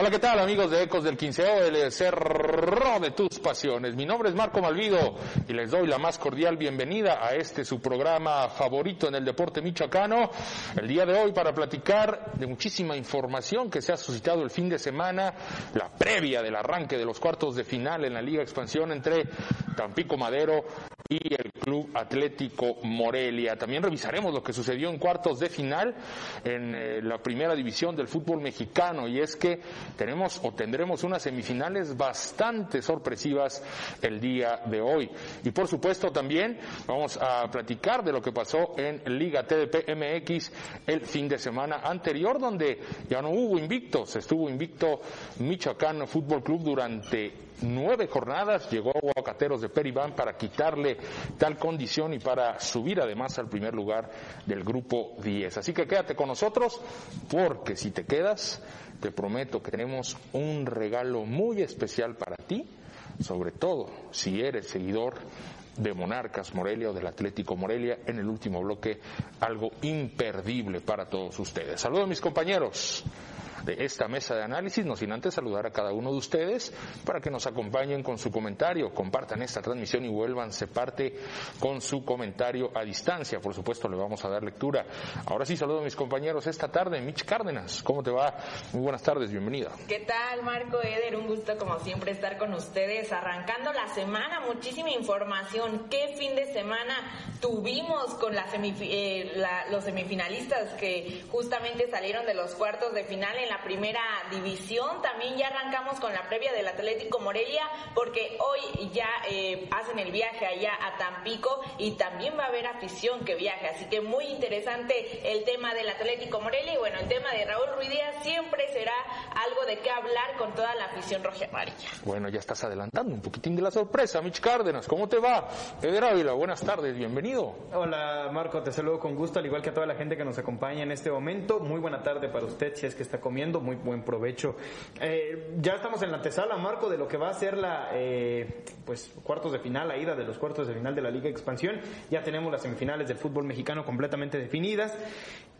Hola, ¿qué tal amigos de Ecos del Quinceo, el cerro de tus pasiones? Mi nombre es Marco Malvido y les doy la más cordial bienvenida a este su programa favorito en el deporte michoacano. El día de hoy para platicar de muchísima información que se ha suscitado el fin de semana, la previa del arranque de los cuartos de final en la Liga Expansión entre Tampico Madero y el Club Atlético Morelia. También revisaremos lo que sucedió en cuartos de final en eh, la primera división del fútbol mexicano y es que tenemos o tendremos unas semifinales bastante sorpresivas el día de hoy. Y por supuesto también vamos a platicar de lo que pasó en Liga TDP MX el fin de semana anterior donde ya no hubo invictos, estuvo invicto Michoacán Fútbol Club durante nueve jornadas, llegó a Aguacateros de Peribán para quitarle tal condición y para subir además al primer lugar del grupo 10. Así que quédate con nosotros porque si te quedas, te prometo que tenemos un regalo muy especial para ti, sobre todo si eres seguidor de Monarcas Morelia o del Atlético Morelia en el último bloque, algo imperdible para todos ustedes. Saludos a mis compañeros de esta mesa de análisis, no sin antes saludar a cada uno de ustedes para que nos acompañen con su comentario, compartan esta transmisión y vuélvanse parte con su comentario a distancia. Por supuesto, le vamos a dar lectura. Ahora sí, saludo a mis compañeros esta tarde. Mitch Cárdenas, ¿cómo te va? Muy buenas tardes, bienvenida. ¿Qué tal, Marco Eder? Un gusto, como siempre, estar con ustedes. Arrancando la semana, muchísima información. ¿Qué fin de semana tuvimos con eh, los semifinalistas que justamente salieron de los cuartos de final en la primera división. También ya arrancamos con la previa del Atlético Morelia porque hoy ya eh, hacen el viaje allá a Tampico y también va a haber afición que viaje. Así que muy interesante el tema del Atlético Morelia y bueno, el tema de Raúl Ruiz Díaz siempre será algo de qué hablar con toda la afición roja amarilla. Bueno, ya estás adelantando un poquitín de la sorpresa. Mitch Cárdenas, ¿cómo te va? Eder Ávila, buenas tardes, bienvenido. Hola Marco, te saludo con gusto, al igual que a toda la gente que nos acompaña en este momento. Muy buena tarde para usted si es que está comiendo muy buen provecho. Eh, ya estamos en la antesala, Marco, de lo que va a ser la eh, pues cuartos de final, la ida de los cuartos de final de la Liga Expansión. Ya tenemos las semifinales del fútbol mexicano completamente definidas.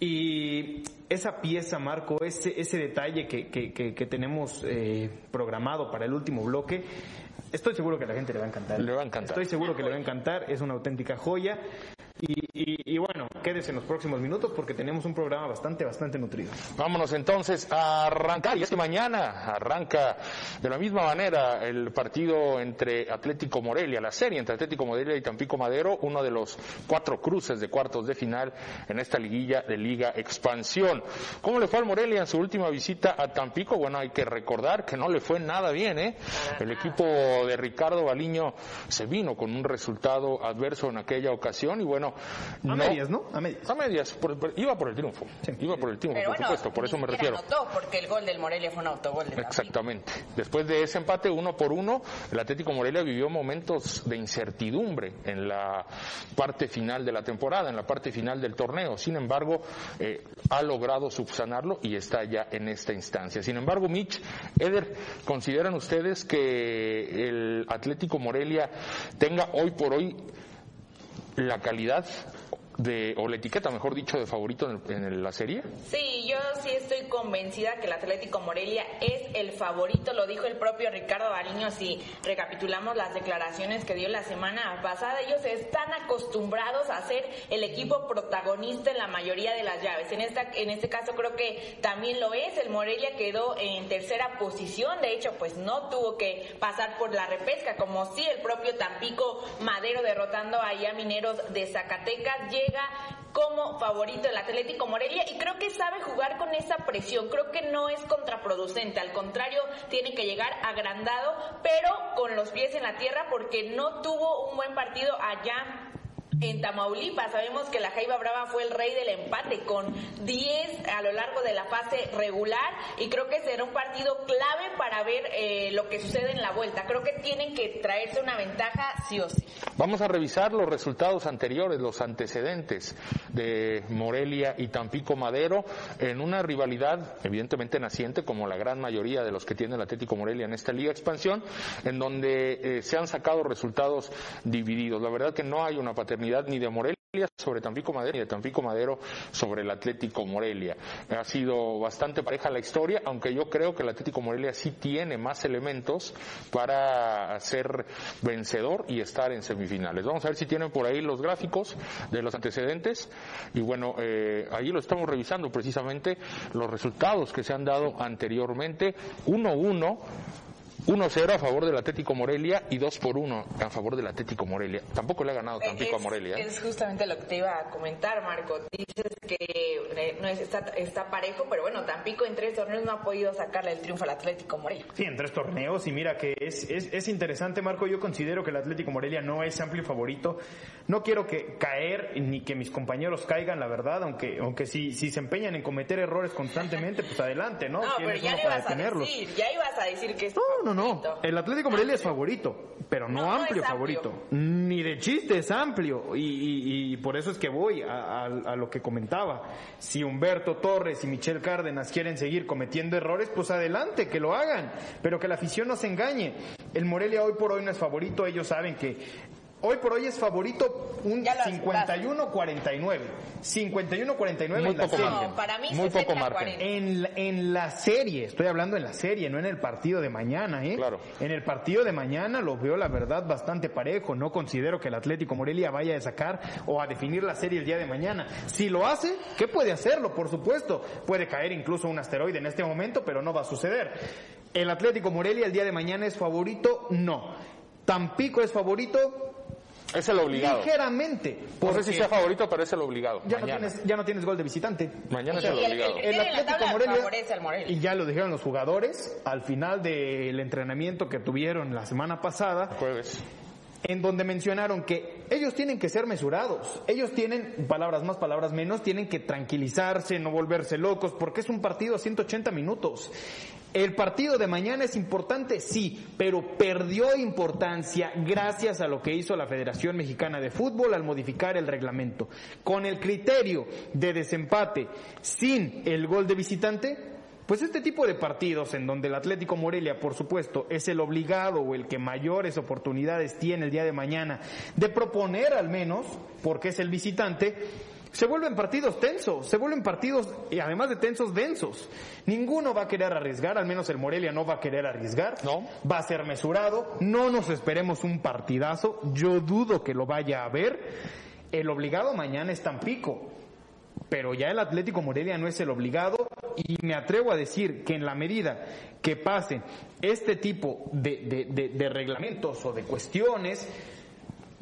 Y esa pieza, Marco, ese, ese detalle que, que, tenemos eh, programado para el último bloque, estoy seguro que a la gente le va a encantar. Le va a encantar. Estoy seguro que le va a encantar, es una auténtica joya. Y, bueno, quédese en los próximos minutos porque tenemos un programa bastante, bastante nutrido. Vámonos entonces a arrancar. Y es mañana arranca de la misma manera el partido entre Atlético Morelia, la serie entre Atlético Morelia y Tampico Madero, uno de los cuatro cruces de cuartos de final en esta liguilla de Liga Expansión. ¿Cómo le fue al Morelia en su última visita a Tampico? Bueno, hay que recordar que no le fue nada bien, ¿eh? El equipo de Ricardo Baliño se vino con un resultado adverso en aquella ocasión y bueno, a medias, ¿no? A medias. A medias, iba por el triunfo. Iba por el triunfo, por supuesto, por eso me refiero. Anotó porque el gol del Morelia fue un autogol de Exactamente. Después de ese empate uno por uno, el Atlético Morelia vivió momentos de incertidumbre en la parte final de la temporada, en la parte final del torneo. Sin embargo, eh, ha logrado subsanarlo y está ya en esta instancia. Sin embargo, Mitch, Eder, ¿consideran ustedes que el Atlético Morelia tenga hoy por hoy la calidad de, o la etiqueta, mejor dicho, de favorito en, la serie? Sí, yo sí estoy convencida que el Atlético Morelia es el favorito, lo dijo el propio Ricardo Bariño, si recapitulamos las declaraciones que dio la semana pasada, ellos están acostumbrados a ser el equipo protagonista en la mayoría de las llaves. En, esta, en este caso creo que también lo es, el Morelia quedó en tercera posición, de hecho pues no tuvo que pasar por la repesca, como si el propio Tampico Madero derrotando a Mineros de Zacatecas como favorito el Atlético Morelia y creo que sabe jugar con esa presión, creo que no es contraproducente, al contrario, tiene que llegar agrandado, pero con los pies en la tierra porque no tuvo un buen partido allá en Tamaulipas. Sabemos que la Jaiba Brava fue el rey del empate con 10 a lo largo de la fase regular y creo que será un partido clave para ver eh, lo que sucede en la vuelta. Creo que tienen que traerse una ventaja sí o sí. Vamos a revisar los resultados anteriores, los antecedentes de Morelia y Tampico Madero en una rivalidad evidentemente naciente como la gran mayoría de los que tiene el Atlético Morelia en esta Liga Expansión, en donde eh, se han sacado resultados divididos. La verdad que no hay una paternidad ni de Morelia sobre Tampico Madero y de Tampico Madero sobre el Atlético Morelia. Ha sido bastante pareja la historia, aunque yo creo que el Atlético Morelia sí tiene más elementos para ser vencedor y estar en semifinales. Vamos a ver si tienen por ahí los gráficos de los antecedentes y bueno, eh, ahí lo estamos revisando precisamente los resultados que se han dado anteriormente. 1-1 1-0 a favor del Atlético Morelia y 2 por 1 a favor del Atlético Morelia. Tampoco le ha ganado Tampico a Morelia. ¿eh? Es justamente lo que te iba a comentar, Marco. Dices que eh, no está, está, parejo, pero bueno, Tampico en tres torneos no ha podido sacarle el triunfo al Atlético Morelia. Sí, en tres torneos y mira que es, es, es interesante, Marco. Yo considero que el Atlético Morelia no es amplio favorito. No quiero que caer ni que mis compañeros caigan, la verdad, aunque aunque si, si se empeñan en cometer errores constantemente, pues adelante, ¿no? No, pero ya ibas a decir, ya ibas a decir que es no, no, no. El Atlético Morelia es favorito, pero no, amplio favorito. Ni de chiste es amplio. Y, por eso es que voy a, lo que comentaba. Si Humberto Torres y Michel Cárdenas quieren seguir cometiendo errores, pues adelante, que lo hagan. Pero que la afición no se engañe. El Morelia hoy por hoy no es favorito. Ellos saben que Hoy por hoy es favorito un 51-49. 51-49 en la serie. para mí Muy poco margen. En, en la serie, estoy hablando en la serie, no en el partido de mañana. ¿eh? Claro. En el partido de mañana lo veo, la verdad, bastante parejo. No considero que el Atlético Morelia vaya a sacar o a definir la serie el día de mañana. Si lo hace, ¿qué puede hacerlo? Por supuesto. Puede caer incluso un asteroide en este momento, pero no va a suceder. ¿El Atlético Morelia el día de mañana es favorito? No. ¿Tampico es favorito? Es el obligado. Ligeramente. No sé si sea favorito, pero es el obligado. Ya, no tienes, ya no tienes gol de visitante. Mañana es el, obligado. El, Atlético Morelia, Y ya lo dijeron los jugadores al final del entrenamiento que tuvieron la semana pasada. Jueves en donde mencionaron que ellos tienen que ser mesurados, ellos tienen, palabras más, palabras menos, tienen que tranquilizarse, no volverse locos, porque es un partido a 180 minutos. El partido de mañana es importante, sí, pero perdió importancia gracias a lo que hizo la Federación Mexicana de Fútbol al modificar el reglamento. Con el criterio de desempate sin el gol de visitante, pues este tipo de partidos en donde el Atlético Morelia, por supuesto, es el obligado o el que mayores oportunidades tiene el día de mañana de proponer al menos, porque es el visitante, se vuelven partidos tensos, se vuelven partidos, y además de tensos, densos. Ninguno va a querer arriesgar, al menos el Morelia no va a querer arriesgar. No. Va a ser mesurado, no nos esperemos un partidazo, yo dudo que lo vaya a ver. El obligado mañana es Tampico pero ya el Atlético Morelia no es el obligado y me atrevo a decir que en la medida que pasen este tipo de, reglamentos o de cuestiones,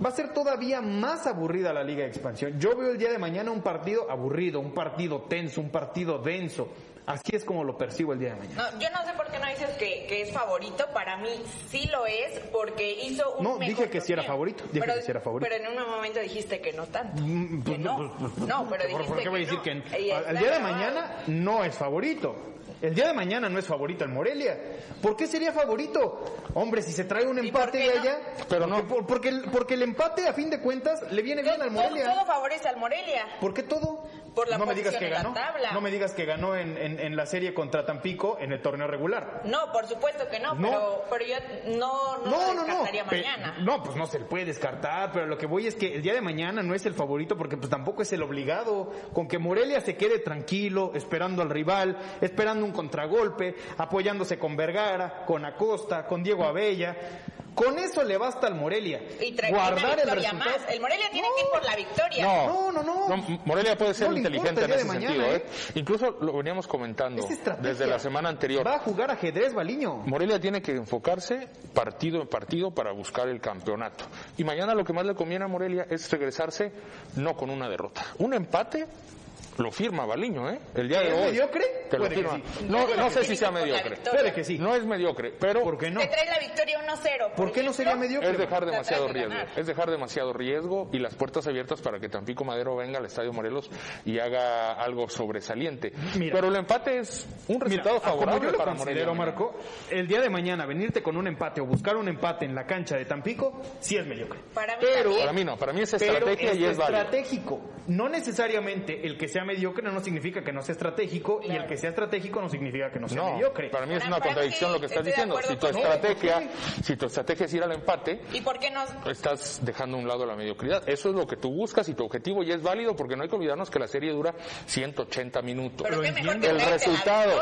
va a ser todavía más aburrida la Liga de Expansión. Yo veo el día de mañana un partido aburrido, un partido tenso, un partido denso. Así es como lo percibo el día de mañana. No, yo no sé por qué no dices que, es favorito. Para mí sí lo es porque hizo un. No, dije que sí era favorito. Dije pero, que sí era favorito. Pero en un momento dijiste que no tanto. Mm, pues no. Pues, pues, no, pero dijiste ¿Por qué voy a decir que el día de mañana no es favorito? El día de mañana no es favorito el Morelia. ¿Por qué sería favorito? Hombre, si se trae un empate de allá, pero no, porque, porque el empate a fin de cuentas le viene bien al Morelia. Todo, favorece al Morelia. ¿Por qué todo? Por la no me digas que ganó. tabla. No me digas que ganó en, en, la serie contra Tampico en el torneo regular. No, por supuesto que no, Pero, pero yo no, no, no, no, mañana. No, pues no se le puede descartar, pero lo que voy es que el día de mañana no es el favorito porque pues tampoco es el obligado. Con que Morelia se quede tranquilo, esperando al rival, esperando un contragolpe, apoyándose con Vergara, con Acosta, con Diego Abella. Con eso le basta al Morelia. Y guardar el resultado. Más. El Morelia tiene que ir por la victoria. No, no, no. Morelia puede ser inteligente en ese sentido. ¿eh? ¿eh? Incluso lo veníamos comentando desde la semana anterior. Va a jugar ajedrez, Baliño. Morelia tiene que enfocarse partido en partido para buscar el campeonato. Y mañana lo que más le conviene a Morelia es regresarse no con una derrota. Un empate lo firma Baliño, ¿eh? El día de hoy. ¿Es mediocre? Te lo firma. No, no sé si sea mediocre. Puede que sí. No es mediocre, pero. ¿Por qué no? Te trae la victoria 1-0. ¿Por, qué no sería mediocre? Es dejar demasiado riesgo. Es dejar demasiado riesgo y las puertas abiertas para que Tampico Madero venga al Estadio Morelos y haga algo sobresaliente. pero el empate es un resultado favorable para Morelia. Marco, el día de mañana venirte con un empate o buscar un empate en la cancha de Tampico, sí es mediocre. Para mí, pero, para mí no, para mí es estrategia y es estratégico. No necesariamente el que sea mediocre no significa que no sea estratégico y el que sea estratégico no significa que no sea mediocre. Para mí es una contradicción lo que estás diciendo. Si tu estrategia, si tu estrategia es ir al empate, ¿Y por qué no? estás dejando a un lado la mediocridad. Eso es lo que tú buscas y tu objetivo y es válido porque no hay que olvidarnos que la serie dura 180 minutos. Pero el resultado,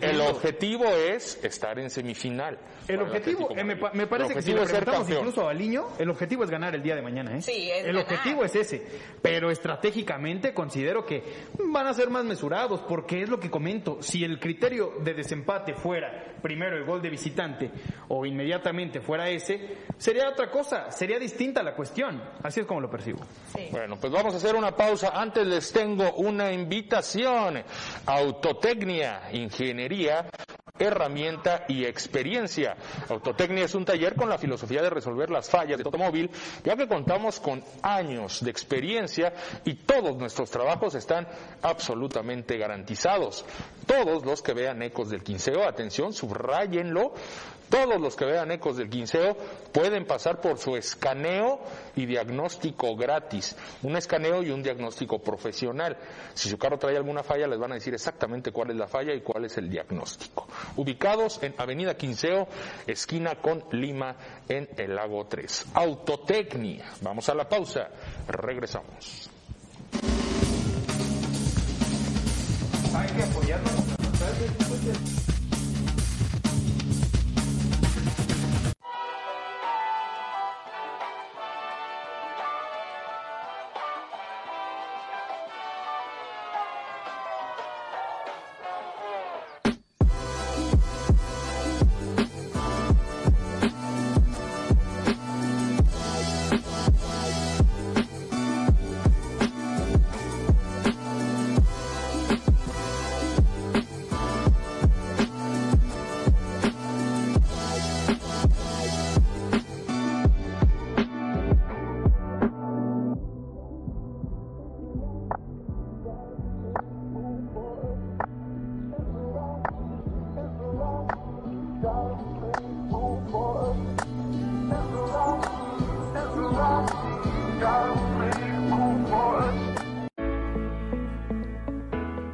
el objetivo es estar en semifinal. El objetivo, eh, me, me parece que si le preguntamos incluso a Baliño, el objetivo es ganar el día de mañana. ¿eh? Sí, es el ganar. objetivo es ese. Pero estratégicamente considero que van a ser más mesurados, porque es lo que comento. Si el criterio de desempate fuera primero el gol de visitante o inmediatamente fuera ese, sería otra cosa, sería distinta la cuestión. Así es como lo percibo. Sí. Bueno, pues vamos a hacer una pausa. Antes les tengo una invitación. Autotecnia, ingeniería, herramienta y experiencia. Autotecnia es un taller con la filosofía de resolver las fallas de automóvil, ya que contamos con años de experiencia y todos nuestros trabajos están absolutamente garantizados. Todos los que vean ecos del quinceo, atención, subrayenlo, todos los que vean ecos del quinceo pueden pasar por su escaneo y diagnóstico gratis. Un escaneo y un diagnóstico profesional. Si su carro trae alguna falla, les van a decir exactamente cuál es la falla y cuál es el diagnóstico. Ubicados en Avenida Quinceo, esquina con Lima, en el Lago 3. Autotecnia. Vamos a la pausa. Regresamos. Hay que apoyarnos.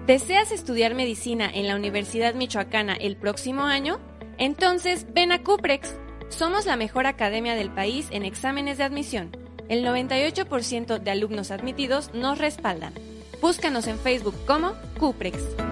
¿Deseas estudiar medicina en la Universidad Michoacana el próximo año? Entonces ven a Cuprex. Somos la mejor academia del país en exámenes de admisión. El 98% de alumnos admitidos nos respaldan. Búscanos en Facebook como Cuprex.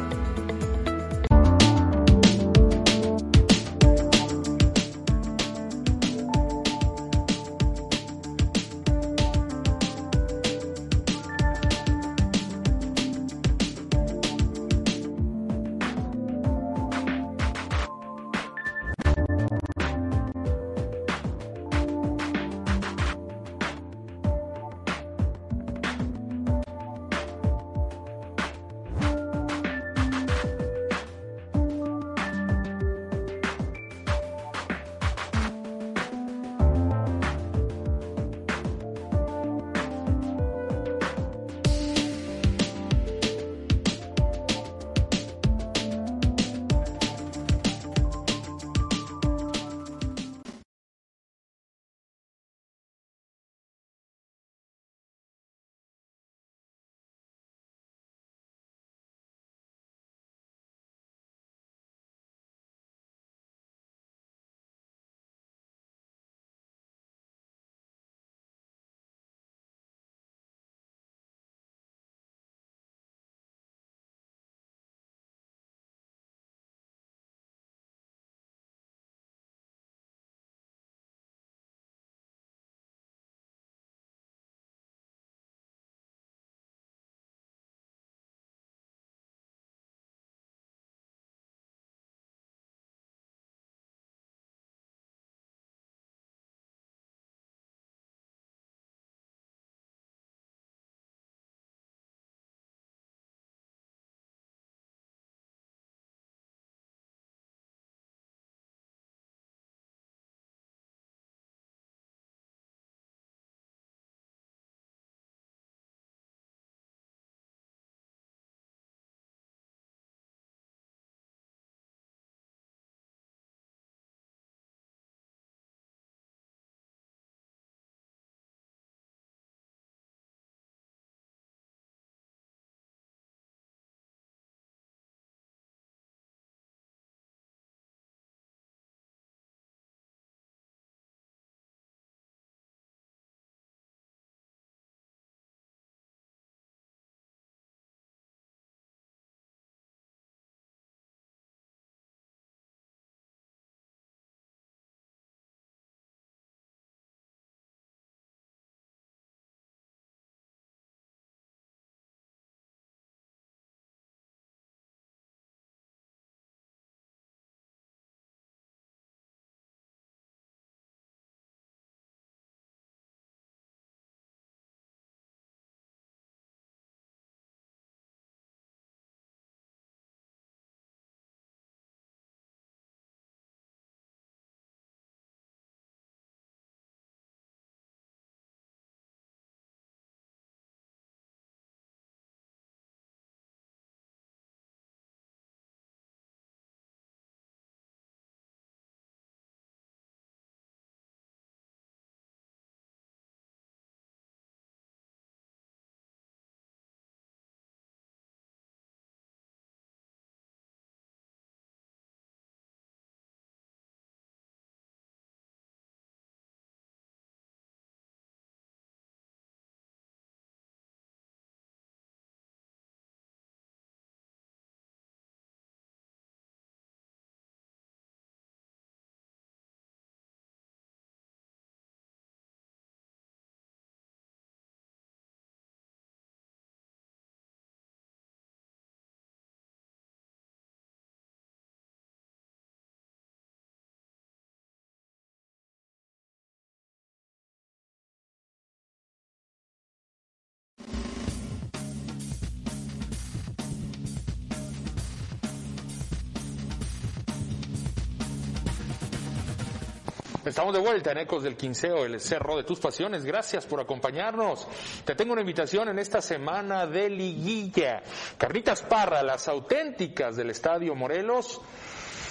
Estamos de vuelta en Ecos del Quinceo, el cerro de tus pasiones. Gracias por acompañarnos. Te tengo una invitación en esta semana de liguilla. Carnitas Parra, las auténticas del Estadio Morelos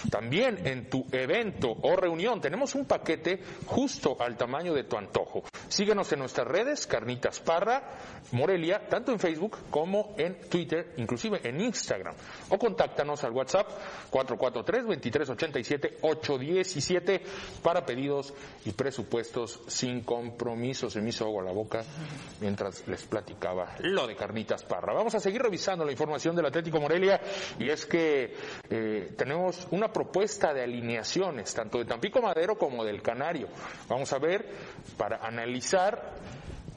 también en tu evento o reunión tenemos un paquete justo al tamaño de tu antojo. Síguenos en nuestras redes, Carnitas Parra, Morelia, tanto en Facebook como en Twitter, inclusive en Instagram. O contáctanos al WhatsApp 443-2387-817 para pedidos y presupuestos sin compromiso. Se me hizo agua la boca mientras les platicaba lo de Carnitas Parra. Vamos a seguir revisando la información del Atlético Morelia y es que eh, tenemos una propuesta de alineaciones, tanto de Tampico Madero como del Canario. Vamos a ver para analizar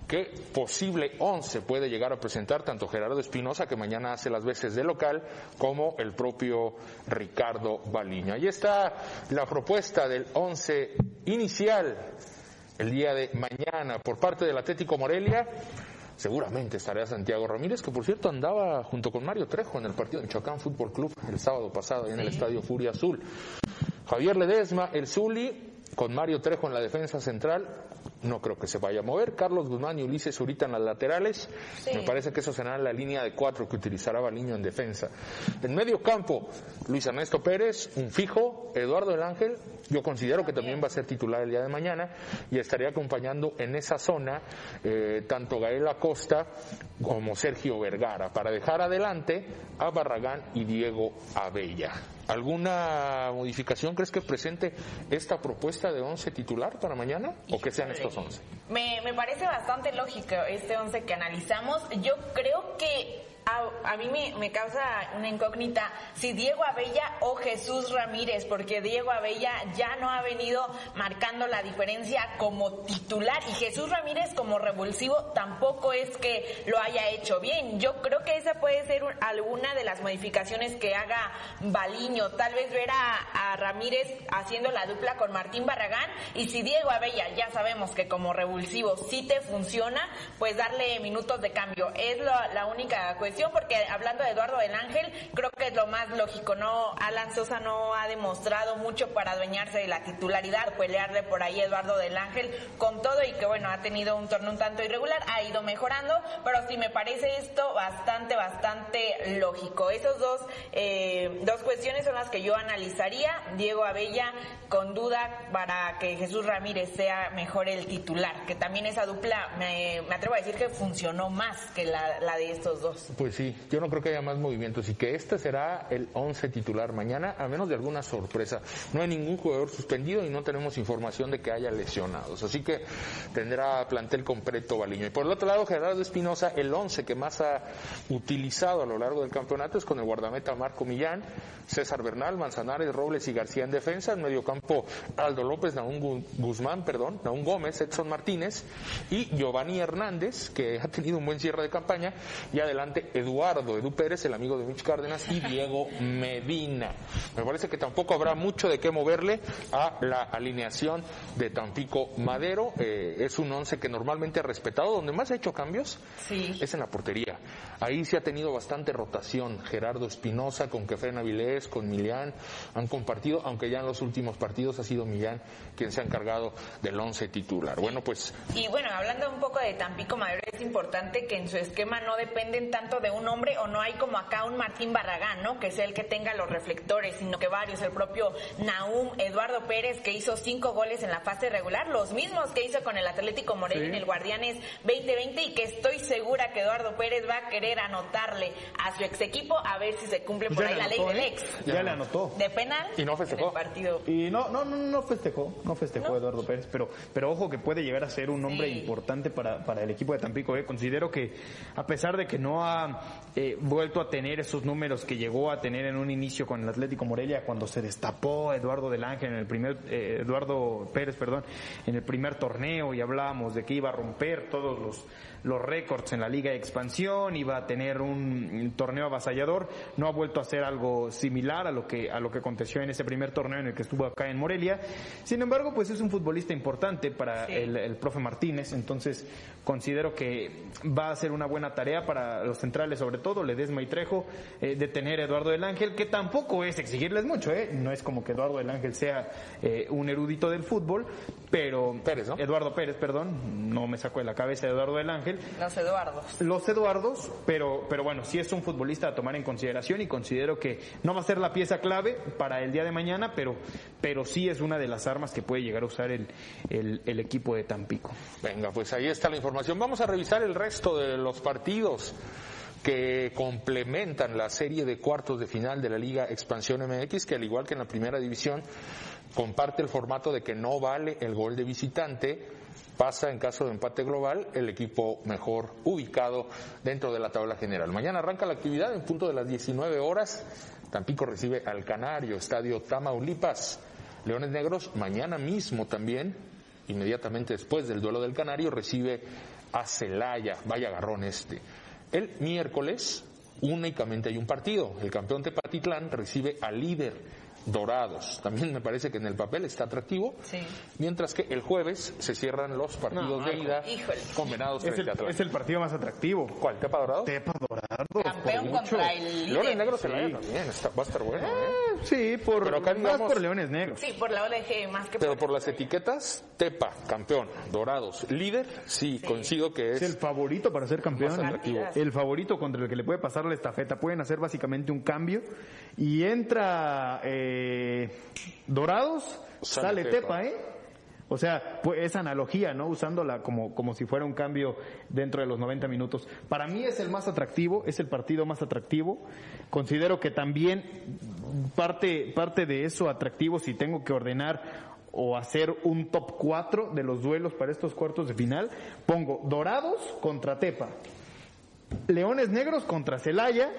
qué posible 11 puede llegar a presentar tanto Gerardo Espinosa, que mañana hace las veces de local, como el propio Ricardo Baliño. Ahí está la propuesta del 11 inicial el día de mañana por parte del Atlético Morelia. Seguramente estaría Santiago Ramírez, que por cierto andaba junto con Mario Trejo en el partido de Michoacán Fútbol Club el sábado pasado en el Estadio Furia Azul. Javier Ledesma, el Zuli, con Mario Trejo en la defensa central, no creo que se vaya a mover. Carlos Guzmán y Ulises Zurita en las laterales. Me parece que eso será la línea de cuatro que utilizará Baliño en defensa. En medio campo, Luis Ernesto Pérez, un fijo. Eduardo El Ángel, yo considero que también va a ser titular el día de mañana y estaría acompañando en esa zona eh, tanto Gael Acosta como Sergio Vergara para dejar adelante a Barragán y Diego Abella. ¿Alguna modificación crees que presente esta propuesta de 11 titular para mañana o que sean estos 11? Me, me parece bastante lógico este 11 que analizamos. Yo creo que a, mí me, causa una incógnita si Diego Abella o Jesús Ramírez, porque Diego Abella ya no ha venido marcando la diferencia como titular y Jesús Ramírez como revulsivo tampoco es que lo haya hecho bien. Yo creo que esa puede ser alguna de las modificaciones que haga Baliño, tal vez ver a, Ramírez haciendo la dupla con Martín Barragán y si Diego Abella ya sabemos que como revulsivo sí te funciona, pues darle minutos de cambio. Es la única cuestión porque hablando de Eduardo del Ángel, creo que es lo más lógico, ¿no? Alan Sosa no ha demostrado mucho para adueñarse de la titularidad, pelearle por ahí Eduardo del Ángel con todo y que bueno, ha tenido un torneo un tanto irregular, ha ido mejorando, pero sí me parece esto bastante, bastante lógico. Esos dos, eh, dos cuestiones son las que yo analizaría. Diego Abella con duda para que Jesús Ramírez sea mejor el titular, que también esa dupla me, atrevo a decir que funcionó más que la de estos dos. Pues sí, yo no creo que haya más movimientos y que este será el 11 titular mañana, a menos de alguna sorpresa. No hay ningún jugador suspendido y no tenemos información de que haya lesionados. Así que tendrá plantel completo Baliño. Y por el otro lado, Gerardo Espinosa, el 11 que más ha utilizado a lo largo del campeonato es con el guardameta Marco Millán, César Bernal, Manzanares, Robles y García en defensa. En medio campo, Aldo López, Naún Guzmán, perdón, Naún Gómez, Edson Martínez y Giovanni Hernández, que ha tenido un buen cierre de campaña. Y adelante, Eduardo Edu Pérez, el amigo de Mitch Cárdenas, y Diego Medina. Me parece que tampoco habrá mucho de qué moverle a la alineación de Tampico Madero. Eh, es un once que normalmente ha respetado. Donde más ha hecho cambios es en la portería. Ahí se ha tenido bastante rotación. Gerardo Espinosa con Kefren Avilés, con Millán, han compartido, aunque ya en los últimos partidos ha sido Millán quien se ha encargado del once titular. Bueno, pues. Y bueno, hablando un poco de Tampico Madero, es importante que en su esquema no dependen tanto de un hombre o no hay como acá un Martín Barragán, ¿no? Que sea el que tenga los reflectores, sino que varios, el propio Naum, Eduardo Pérez, que hizo cinco goles en la fase regular, los mismos que hizo con el Atlético Morelia en el Guardianes 2020 y que estoy segura que Eduardo Pérez va a querer anotarle a su ex equipo a ver si se cumple por ahí la ley del ¿eh? ex. Ya, le anotó. De penal. Y no festejó. partido. Y no, no, no, no festejó, no festejó Eduardo Pérez, pero, pero ojo que puede llegar a ser un hombre importante para, para el equipo de Tampico. ¿eh? Considero que a pesar de que no ha eh, vuelto a tener esos números que llegó a tener en un inicio con el Atlético Morelia cuando se destapó Eduardo del Ángel en el primer eh, Eduardo Pérez, perdón, en el primer torneo y hablábamos de que iba a romper todos los los récords en la Liga de Expansión, iba a tener un, torneo avasallador, no ha vuelto a hacer algo similar a lo que a lo que aconteció en ese primer torneo en el que estuvo acá en Morelia. Sin embargo, pues es un futbolista importante para el, el profe Martínez, entonces considero que va a ser una buena tarea para los centrales, sobre todo Ledesma y Trejo, eh, de tener a Eduardo del Ángel, que tampoco es exigirles mucho, ¿eh? no es como que Eduardo del Ángel sea eh, un erudito del fútbol, pero Pérez, ¿no? Eduardo Pérez, perdón, no me saco de la cabeza Eduardo del Ángel. Los Eduardos. Los Eduardos, pero, pero bueno, sí es un futbolista a tomar en consideración y considero que no va a ser la pieza clave para el día de mañana, pero, pero sí es una de las armas que puede llegar a usar el, el, el equipo de Tampico. Venga, pues ahí está la información. Vamos a revisar el resto de los partidos que complementan la serie de cuartos de final de la Liga Expansión MX, que al igual que en la primera división, comparte el formato de que no vale el gol de visitante, pasa en caso de empate global el equipo mejor ubicado dentro de la tabla general. Mañana arranca la actividad en punto de las 19 horas. Tampico recibe al Canario, Estadio Tamaulipas. Leones Negros mañana mismo también, inmediatamente después del duelo del Canario, recibe a Celaya. Vaya agarrón este. El miércoles únicamente hay un partido. El campeón Tepatitlán recibe al líder Dorados. También me parece que en el papel está atractivo. Sí. Mientras que el jueves se cierran los partidos de ida Híjole. con Venados Es frente el, a es el partido más atractivo. ¿Cuál? ¿Tepa Dorados? Tepa Dorados. Campeón por mucho. contra el Leones. Negros Celaya también. Está- va a estar bueno. ¿eh? Eh, Sí, por, Pero acá más digamos- por Leones Negros. Sí, por la ODG más que Pero por las etiquetas, Tepa, campeón, Dorados, líder, sí, coincido que Es el es favorito para ser campeón. Más atractivo. El favorito contra el que le puede pasar la estafeta. Pueden hacer básicamente un cambio. Y entra eh, Dorados, Sale sale, Tepa. Tepa, ¿eh? O sea, pues esa analogía, ¿no? Usándola como, como si fuera un cambio dentro de los 90 minutos. Para mí es el más atractivo, es el partido más atractivo. Considero que también parte, parte de eso atractivo, si tengo que ordenar o hacer un top 4 de los duelos para estos cuartos de final, pongo Dorados contra Tepa, Leones Negros contra Celaya,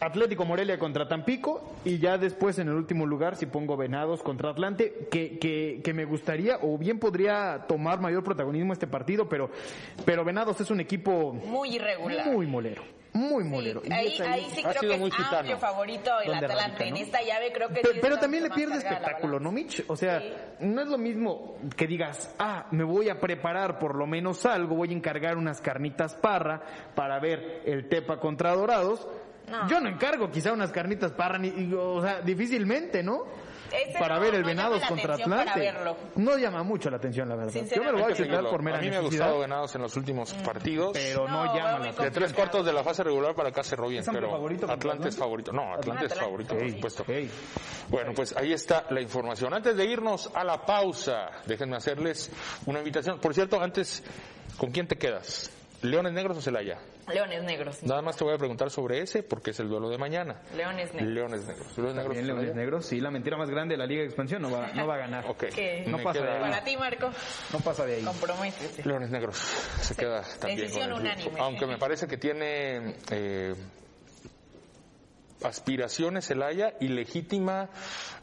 Atlético Morelia contra Tampico y ya después en el último lugar si pongo Venados contra Atlante, que, que, que me gustaría o bien podría tomar mayor protagonismo este partido, pero, pero Venados es un equipo muy irregular. muy molero, muy molero. Y ahí, es ahí sí Ha creo sido que muy es gitano. amplio favorito el Atlante. radica, En esta llave creo que Pero, sí pero también le pierde espectáculo, ¿no. Mitch? O sea, Sí. no es lo mismo que digas, ah, me voy a preparar por lo menos algo, voy a encargar unas carnitas parra para ver el Tepa contra Dorados. No. Yo no encargo quizá unas carnitas parra, ni, y, o sea, difícilmente, ¿no? Ese para no- ver el no Venados contra Atlante. No llama mucho la atención, la verdad. Yo me lo voy a checar por mera A mí me ha gustado Venados en los últimos partidos. pero no, No, llama la atención. De tres cuartos de la fase regular para acá cerró bien, ¿Es amplio pero favorito Atlante es favorito. No, Atlante es favorito, por supuesto. Bueno, pues ahí está la información. Antes de irnos a la pausa, déjenme hacerles una invitación. Por cierto, antes, ¿con quién te quedas? ¿Leones Negros o Celaya? Leones negros. Nada más te voy a preguntar sobre ese porque es el duelo de mañana. Leones negros. Leones Negros. Leones Negros. También Leones Celaya. Negros, sí, la mentira más grande de la Liga de Expansión no va, no va a ganar. Ok. ¿Qué? No Me pasa de ahí. Para ti, Marco, No pasa de ahí. comprométete. Leones Negros se queda también Decisión con el triunfo. unánime. Aunque me parece que tiene eh, aspiraciones Celaya y legítima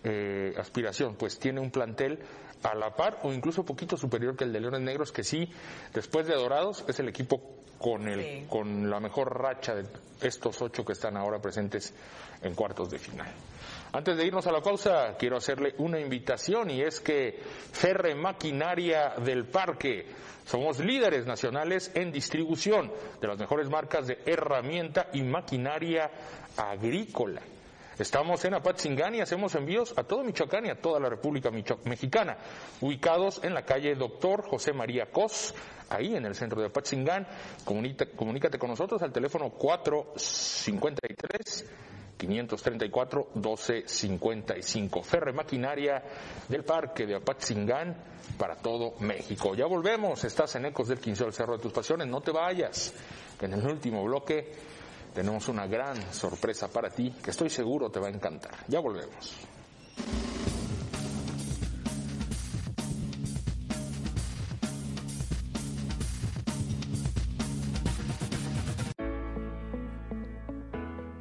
eh, aspiración, pues tiene un plantel a la par o incluso poquito superior que el de Leones Negros, que sí, después de Dorados, es el equipo con, el, Sí. con la mejor racha de estos ocho que están ahora presentes en cuartos de final. Antes de irnos a la pausa, quiero hacerle una invitación y es que Ferre Maquinaria del Parque, somos líderes nacionales en distribución de las mejores marcas de herramienta y maquinaria agrícola. Estamos en Apatzingán y hacemos envíos a todo Michoacán y a toda la República Mexicana, ubicados en la calle Doctor José María Cos, ahí en el centro de Apatzingán. Comunícate, con nosotros al teléfono 453 534 1255. Ferre Maquinaria del Parque de Apatzingán para todo México. Ya volvemos, estás en Ecos del 15 del Cerro de tus Pasiones, no te vayas, en el último bloque tenemos una gran sorpresa para ti que estoy seguro te va a encantar. Ya volvemos.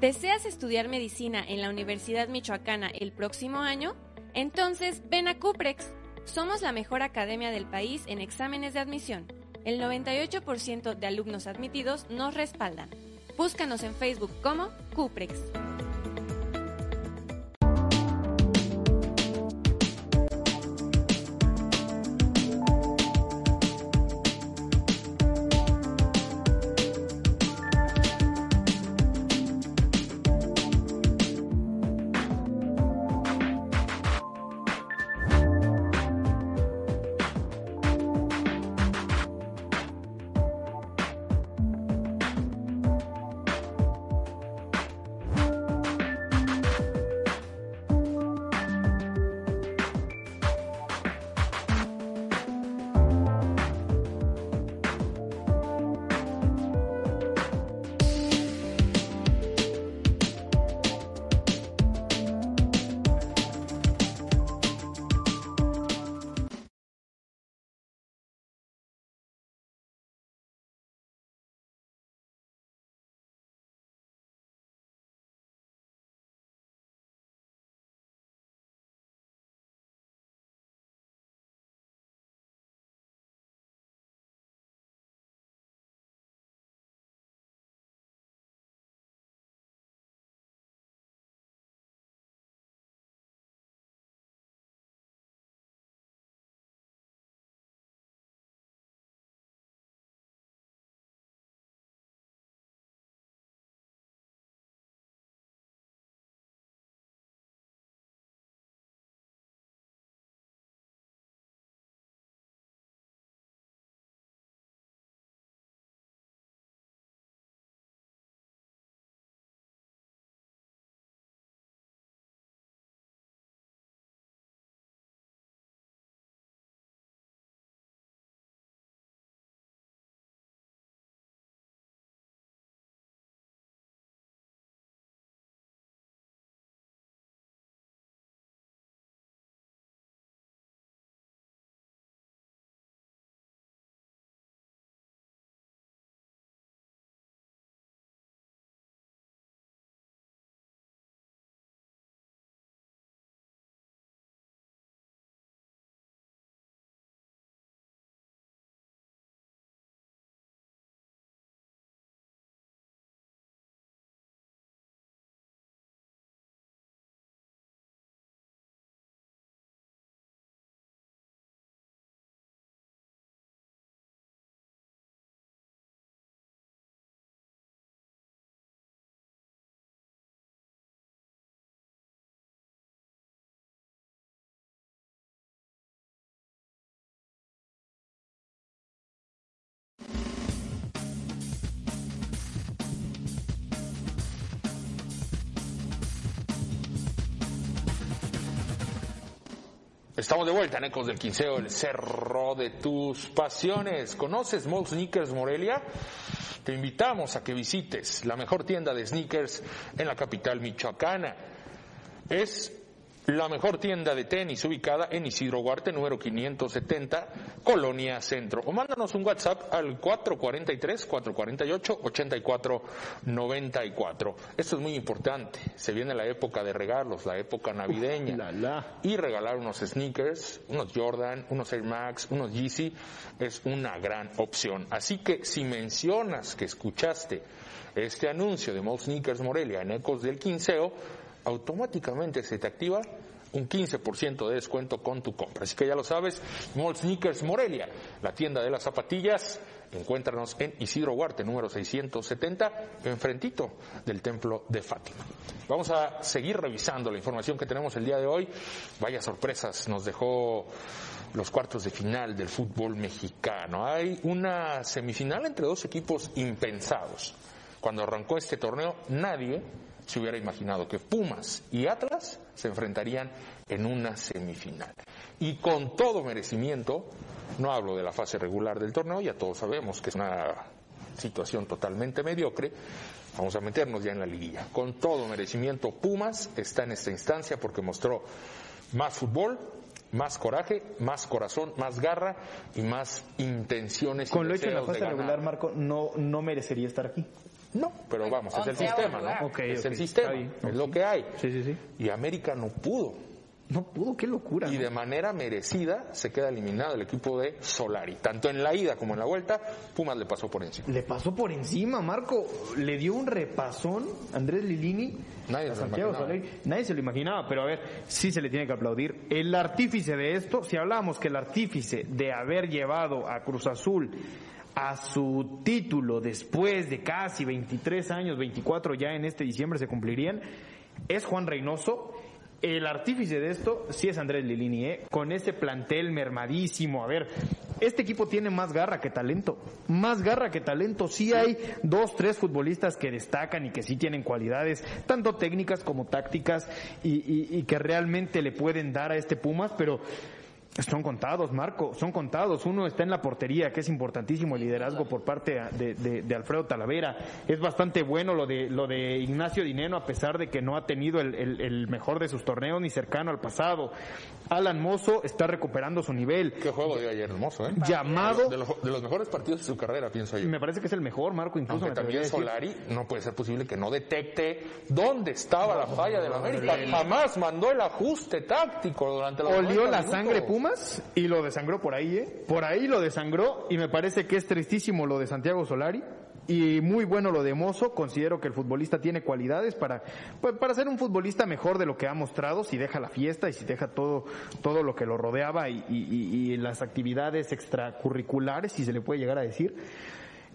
¿Deseas estudiar medicina en la Universidad Michoacana el próximo año? Entonces ven a Cuprex. Somos la mejor academia del país en exámenes de admisión. El 98% de alumnos admitidos nos respaldan. Búscanos en Facebook como Cuprex. Estamos de vuelta en Ecos del Quinceo, el cerro de tus pasiones. ¿Conoces Mall Sneakers Morelia? Te invitamos a que visites la mejor tienda de sneakers en la capital michoacana. Es la mejor tienda de tenis ubicada en Isidro Huarte, número 570, Colonia Centro. O mándanos un WhatsApp al 443-448-8494. Esto es muy importante. Se viene la época de regalos, la época navideña. Y regalar unos sneakers, unos Jordan, unos Air Max, unos Yeezy, es una gran opción. Así que si mencionas que escuchaste este anuncio de Mall Sneakers Morelia en Ecos del Quinceo, automáticamente se te activa un 15% de descuento con tu compra. Así que ya lo sabes, Mall Sneakers Morelia, la tienda de las zapatillas. Encuéntranos en Isidro Huarte, número 670, enfrentito del Templo de Fátima. Vamos a seguir revisando la información que tenemos el día de hoy. Vaya sorpresas nos dejó los cuartos de final del fútbol mexicano. Hay una semifinal entre dos equipos impensados. Cuando arrancó este torneo, nadie se hubiera imaginado que Pumas y Atlas se enfrentarían en una semifinal. Y con todo merecimiento, no hablo de la fase regular del torneo, ya todos sabemos que es una situación totalmente mediocre, vamos a meternos ya en la liguilla. Con todo merecimiento, Pumas está en esta instancia porque mostró más fútbol, más coraje, más corazón, más garra y más intenciones. Con lo hecho en la fase regular, Marco, no, no merecería estar aquí. No, pero vamos, es el sistema, ¿no? es el sistema, es lo que hay. Sí, sí, sí. Y América no pudo. No pudo, qué locura. Y ¿no? de manera merecida se queda eliminado el equipo de Solari. Tanto en la ida como en la vuelta, Pumas le pasó por encima. Le pasó por encima, Marco. Le dio un repasón Andrés Lilini. Nadie a se lo. Solari. Nadie se lo imaginaba, pero a ver, sí se le tiene que aplaudir. El artífice de esto, si hablábamos que el artífice de haber llevado a Cruz Azul a su título después de casi 23 años, 24 ya en este diciembre se cumplirían, es Juan Reynoso. El artífice de esto sí es Andrés Lilini, ¿eh? con ese plantel mermadísimo. A ver, este equipo tiene más garra que talento. Más garra que talento. Sí hay dos, tres futbolistas que destacan y que sí tienen cualidades, tanto técnicas como tácticas, y, y- y que realmente le pueden dar a este Pumas, pero son contados, Marco, son contados. Uno está en la portería, que es importantísimo el liderazgo por parte de, de- de Alfredo Talavera. Es bastante bueno lo de, lo de Ignacio Dineno, a pesar de que no ha tenido el, el- el mejor de sus torneos ni cercano al pasado. Alan Mozo está recuperando su nivel. Qué juego dio ayer hermoso, ¿eh? Llamado, De los, de los mejores partidos de su carrera, pienso yo. me parece que es el mejor, Marco, incluso Aunque me atrevería también decir. Solari no puede ser posible que no detecte dónde estaba la falla del América. Jamás mandó el ajuste táctico durante los Olió 90 la sangre Y lo desangró por ahí, ¿eh? Por ahí lo desangró y me parece que es tristísimo lo de Santiago Solari y muy bueno lo de Mozo. Considero que el futbolista tiene cualidades para, pues, para ser un futbolista mejor de lo que ha mostrado si deja la fiesta y si deja todo, todo lo que lo rodeaba y las actividades extracurriculares, si se le puede llegar a decir.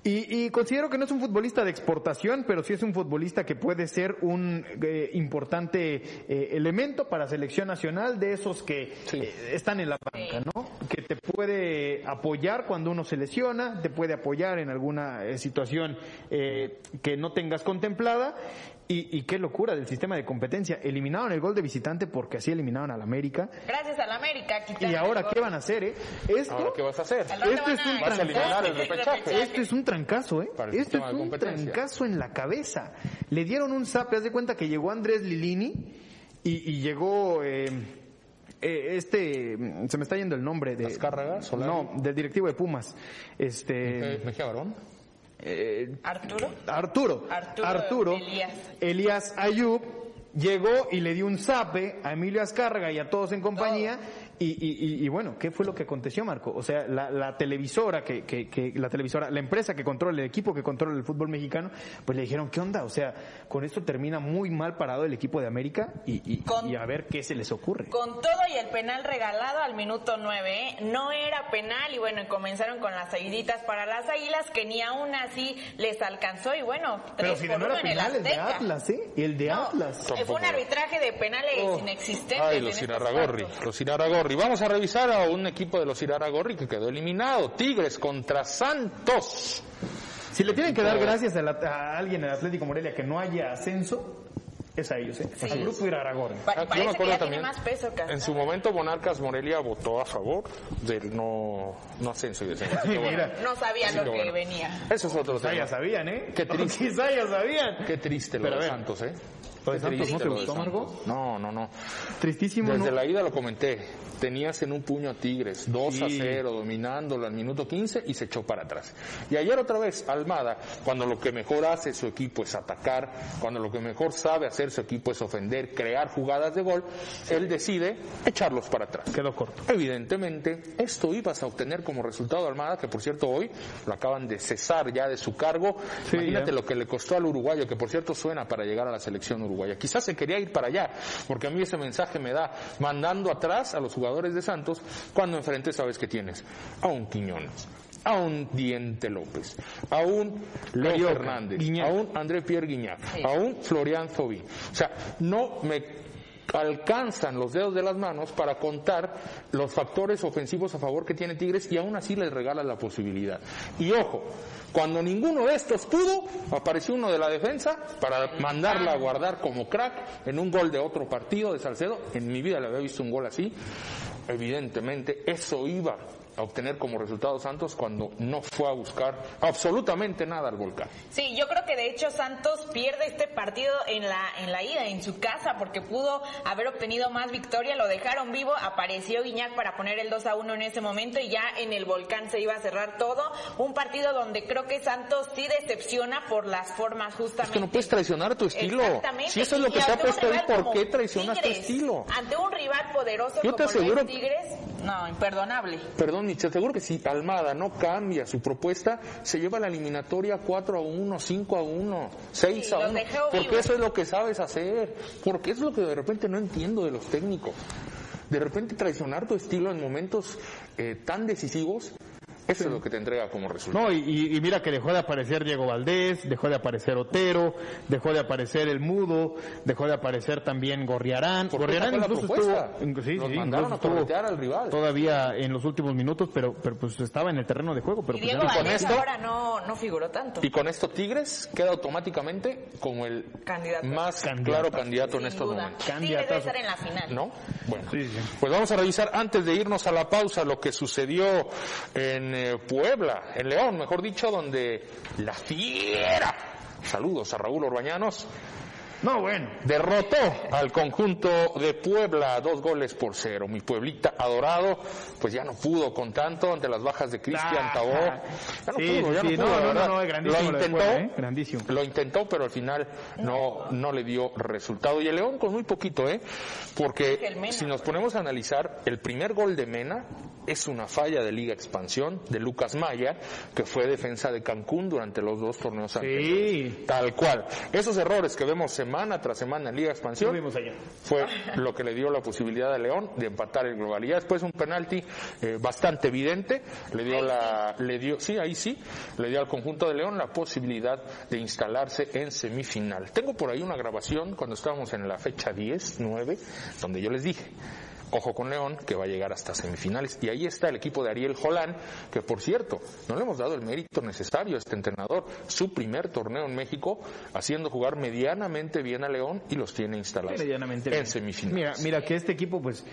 Y, y considero que no es un futbolista de exportación, pero sí es un futbolista que puede ser un eh, importante eh, elemento para selección nacional, de esos que Sí. eh, están en la banca, ¿no? Que te puede apoyar cuando uno se lesiona, te puede apoyar en alguna eh, situación eh, que no tengas contemplada. Y, y qué locura del sistema de competencia. Eliminaron el gol de visitante porque así eliminaron al América. Gracias al América. Y ahora, ¿qué van a hacer, eh? Esto, Ahora, ¿qué vas a hacer? Esto es un a- Vas a eliminar el repechaje. Esto es un trancazo, ¿eh? Para el Esto es de un trancazo en la cabeza. Le dieron un zap, haz de cuenta que llegó Andrés Lilini y, y llegó eh, eh, este, se me está yendo el nombre de... ¿Azcárraga? ¿Solari? No, del directivo de Pumas. Este... Mejía Barón. Eh, Arturo. Arturo. Arturo Elías. Elías Ayub llegó y le dio un zape a Emilio Azcárraga y a todos en compañía. Y- y- y bueno, ¿qué fue lo que aconteció, Marco? O sea, la, la televisora, que, que- que- la televisora, la empresa que controla, el equipo que controla el fútbol mexicano, pues le dijeron, ¿qué onda? O sea, con esto termina muy mal parado el equipo de América y, y- Con- y a ver qué se les ocurre. Con todo y el penal regalado al minuto 9, no era penal y bueno, y comenzaron con las seguiditas para las águilas que ni aún así les alcanzó y bueno, Pero tres si por no era uno en el penal, el de. Atlas, ¿eh? El de No, Atlas. eh, fue un arbitraje de penales Oh. inexistentes. Ay, los estos Irarragorri, cuartos. Los Irarragorri. Vamos a revisar a un equipo de los Irarragorri que quedó eliminado. Tigres contra Santos. Si le tienen que dar gracias a, la- a alguien en Atlético Morelia que no haya ascenso, es a ellos, ¿eh? Al grupo Iraragorri. Pa- Ah, yo me acuerdo también, más peso, en su momento Monarcas Morelia votó a favor del no, no ascenso y descenso. Bueno. No sabía Así lo que que bueno. venía. Eso es otro Quizá tema. ya sabían, ¿eh? Qué triste. Quizá ya sabían. Qué triste lo Pero de Santos, ¿eh? ¿Lo de Qué Santos no te gustó. Marco? No, no, no. Tristísimo, Desde ¿no? la ida lo comenté. Tenías en un puño a Tigres, 2 a Sí. 0, dominándolo al minuto 15 y se echó para atrás. Y ayer otra vez, Almada, cuando lo que mejor hace su equipo es atacar, cuando lo que mejor sabe hacer su equipo es ofender, crear jugadas de gol, él decide echarlos para atrás. Quedó corto. Evidentemente, esto ibas a obtener como resultado Almada, que por cierto hoy lo acaban de cesar ya de su cargo. Sí, Imagínate lo que le costó al uruguayo, que por cierto suena para llegar a la selección uruguaya. Quizás se quería ir para allá, porque a mí ese mensaje me da mandando atrás a los jugadores de Santos cuando enfrente sabes que tienes a un Quiñones. A un Diente López, a un Leo Carioca, Fernández, Guiñac. a un André Pierre Guignac, Sí. a un Florian Thauvin. O sea, no me alcanzan los dedos de las manos para contar los factores ofensivos a favor que tiene Tigres y aún así les regala la posibilidad. Y ojo, cuando ninguno de estos pudo, apareció uno de la defensa para mandarla a guardar como crack en un gol de otro partido de Salcedo. En mi vida le había visto un gol así. Evidentemente, eso iba a obtener como resultado Santos cuando no fue a buscar absolutamente nada al volcán. Sí, yo creo que de hecho Santos pierde este partido en la en la ida en su casa porque pudo haber obtenido más victoria, lo dejaron vivo, apareció Guiñac para poner el 2 a 1 en ese momento y ya en el volcán se iba a cerrar todo, un partido donde creo que Santos sí decepciona por las formas justamente. Es que no puedes traicionar tu estilo. Exactamente. Si eso es lo Y que te ha puesto ahí, rival ¿por qué traicionas tu Tigres, estilo? Ante un rival poderoso Yo te como aseguro- Tigres, no, imperdonable. Perdón, Nietzsche, te aseguro que si Almada no cambia su propuesta, se lleva la eliminatoria 4 a 1, 5 a 1, 6 Sí, a los 1. dejó Porque vivos. eso es lo que sabes hacer. Porque eso es lo que de repente no entiendo de los técnicos. De repente traicionar tu estilo en momentos eh, tan decisivos, eso es lo que te entrega como resultado. No, y- mira que dejó de aparecer Diego Valdés, dejó de aparecer Otero, dejó de aparecer El Mudo, dejó de aparecer también Gorriarán. Gorriarán incluso estuvo, sí, sí, mandaron incluso a estuvo al rival. Todavía en los últimos minutos, pero, pero pues estaba en el terreno de juego. Pero Y pues ya Diego con Valdés esto- ahora no, no figuró tanto. Y con esto Tigres queda automáticamente como el Candidato. más Candidato. claro candidato en estos duda. momentos. Tigres debe estar en la final. ¿No? Bueno, Sí, sí. pues vamos a revisar antes de irnos a la pausa lo que sucedió en eh, Puebla, en León, mejor dicho, donde la fiera, saludos a Raúl Orbañanos, No, bueno. derrotó al conjunto de Puebla dos goles por cero. Mi pueblita adorado, pues ya no pudo con tanto ante las bajas de Cristian Tabó. Ya no sí, pudo, ya sí, no sí. pudo. No, la no, verdad. no, no, grandísimo Lo lo de intentó, Puebla, ¿eh? Grandísimo. lo intentó, pero al final no, no le dio resultado. Y el León con muy poquito, ¿eh? Porque Mena. si nos ponemos a analizar, el primer gol de Mena es una falla de Liga Expansión de Lucas Maya, que fue defensa de Cancún durante los dos torneos anteriores. Sí. Tal cual. Esos errores que vemos semana tras semana en Liga Lo Expansión vimos allá. fue lo que le dio la posibilidad a León de empatar el global. Y ya después un penalti eh, bastante evidente, le dio la, le dio, sí, ahí sí, le dio al conjunto de León la posibilidad de instalarse en semifinal. Tengo por ahí una grabación cuando estábamos en la fecha 10, 9, donde yo les dije, Ojo con León, que va a llegar hasta semifinales. Y ahí está el equipo de Ariel Jolán, que por cierto, no le hemos dado el mérito necesario a este entrenador. Su primer torneo en México, haciendo jugar medianamente bien a León y los tiene instalados medianamente en bien. semifinales. Mira, mira que este equipo, pues,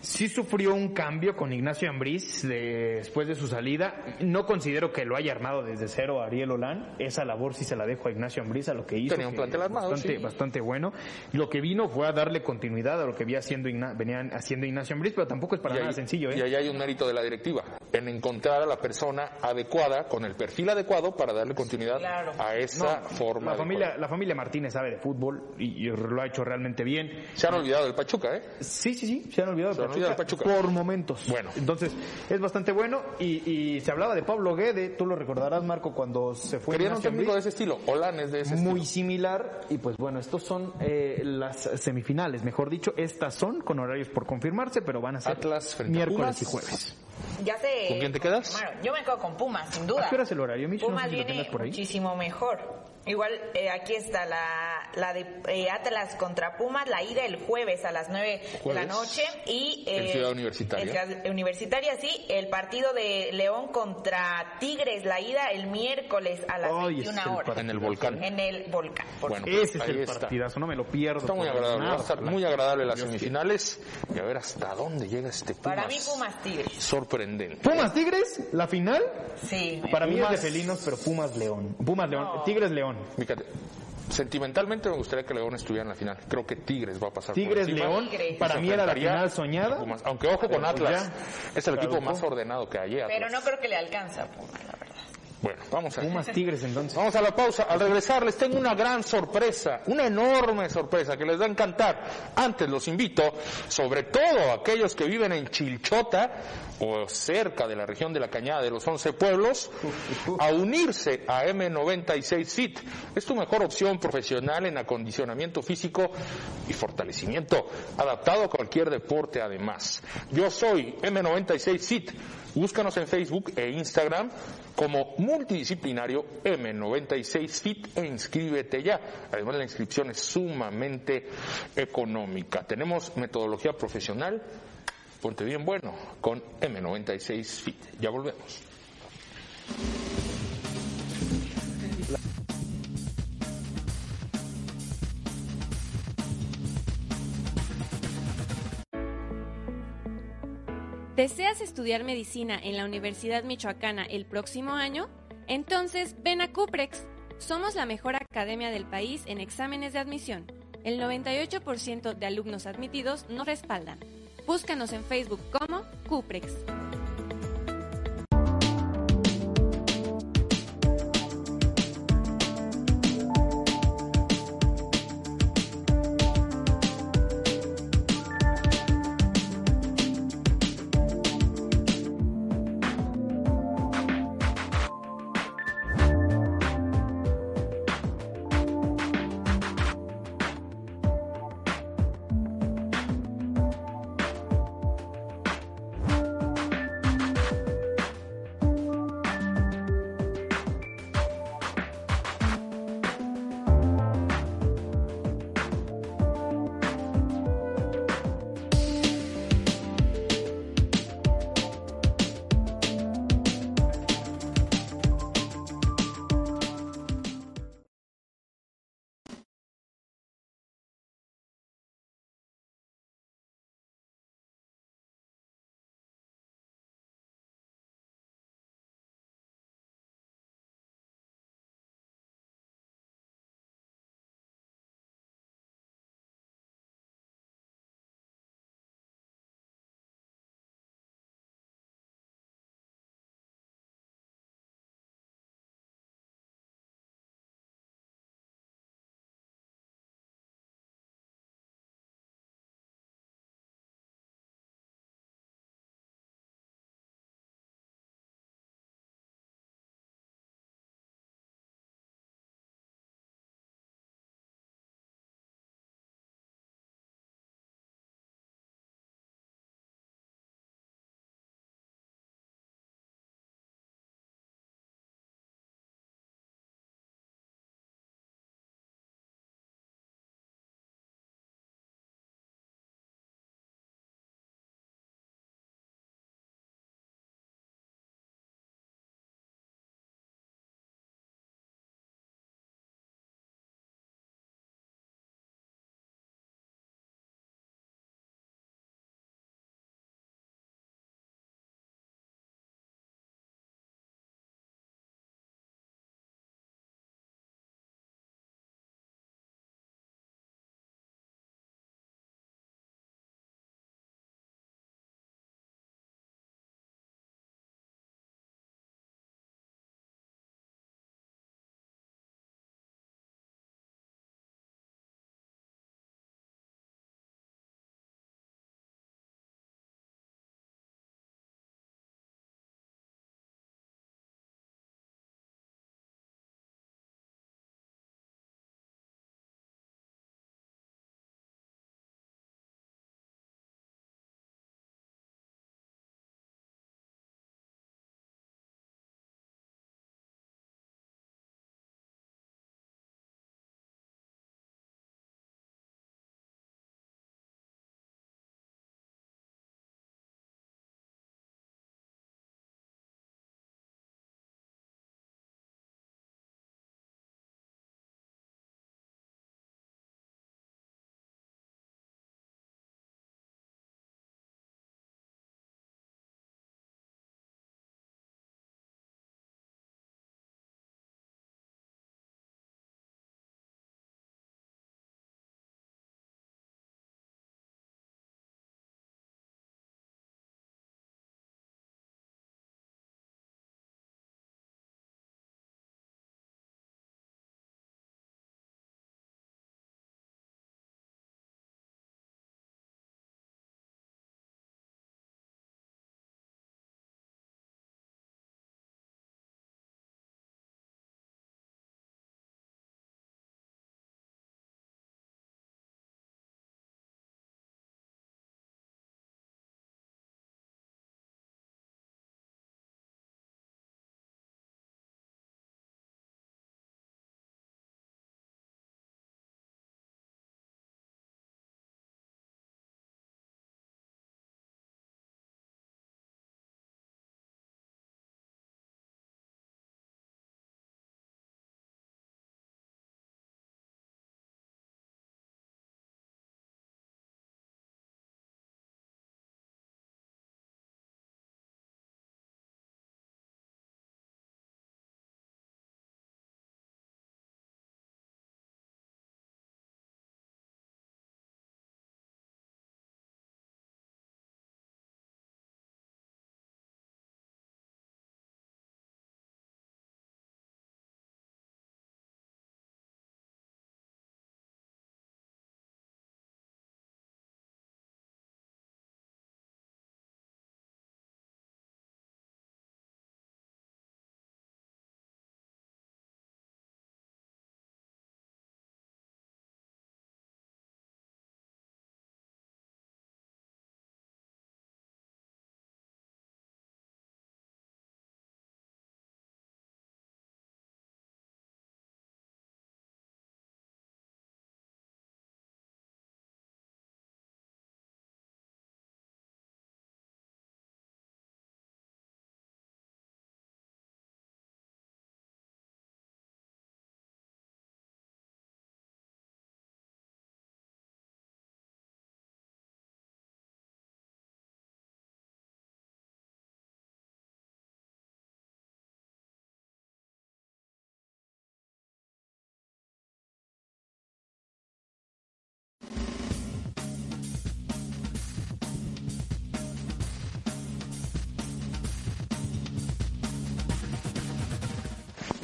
sí sufrió un cambio con Ignacio Ambriz de- después de su salida. No considero que lo haya armado desde cero a Ariel Olán. Esa labor sí se la dejo a Ignacio Ambriz, a lo que hizo. Tenía un plantel armado, Bastante, sí. bastante bueno. Lo que vino fue a darle continuidad a lo que venía haciendo, Igna- venían haciendo Ignacio Ambriz, pero tampoco es para Y nada ahí- sencillo, ¿eh? Y ahí hay un mérito de la directiva, en encontrar a la persona adecuada, con el perfil adecuado para darle continuidad Claro. a esa No, forma la familia, la familia Martínez sabe de fútbol y, y lo ha hecho realmente bien. Se han olvidado del Pachuca, ¿eh? Sí, sí, sí, se han olvidado Se de Pachuca. por momentos. Bueno. Entonces, es bastante bueno y, y se hablaba de Pablo Guede, tú lo recordarás, Marco, cuando se fue Querían un técnico de ese estilo, Olan es de ese Muy estilo. similar y pues bueno, estos son eh, las semifinales, mejor dicho, estas son con horarios por confirmarse, pero van a ser Atlas frente a miércoles Pumas. y jueves. Ya sé. ¿Con quién te quedas? confirmaron. Yo me quedo con Pumas, sin duda. ¿A qué hora es el horario, Micho? No Pumas sé si lo viene por ahí. muchísimo mejor. Igual eh, aquí está la, la de eh, Atlas contra Pumas, la ida el jueves a las 9 de la noche y En eh, Ciudad Universitaria. en Ciudad Universitaria sí, el partido de León contra Tigres, la ida el miércoles a las es 21 el horas. En el volcán. en el Volcán. por Bueno, Ese es ahí el está. partidazo, no me lo pierdo. Está muy agradable, va a estar muy agradable las semifinales y a ver hasta dónde llega este Pumas. Para mí Pumas Tigres. Sorprendente. Pumas Tigres, la final, Sí. para mí es de felinos, pero Pumas León. Pumas León, No. Tigres León. Fíjate, sentimentalmente me gustaría que León estuviera en la final. Creo que Tigres va a pasar Tigres. León, Tigres. para mí era la final soñada. Aunque ojo con pues Atlas, ya es el equipo más ordenado que hay. ¿eh? Pero no creo que le alcanza a Pumas, la verdad. Bueno, vamos a Pumas Tigres entonces. Vamos a la pausa. Al regresar les tengo una gran sorpresa, una enorme sorpresa que les va a encantar. Antes los invito, sobre todo a aquellos que viven en Chilchota o cerca de la región de la Cañada de los Once Pueblos, a unirse a M96 Fit. Es tu mejor opción profesional en acondicionamiento físico y fortalecimiento, adaptado a cualquier deporte además. Yo soy M96 Fit. Búscanos en Facebook e Instagram como multidisciplinario M96 Fit e inscríbete ya. Además la inscripción es sumamente económica. Tenemos metodología profesional, ponte bien bueno, con M96 Fit. Ya volvemos. ¿Deseas estudiar medicina en la Universidad Michoacana el próximo año? Entonces ven a Cuprex. Somos la mejor academia del país en exámenes de admisión. El 98% de alumnos admitidos nos respaldan. Búscanos en Facebook como Cuprex.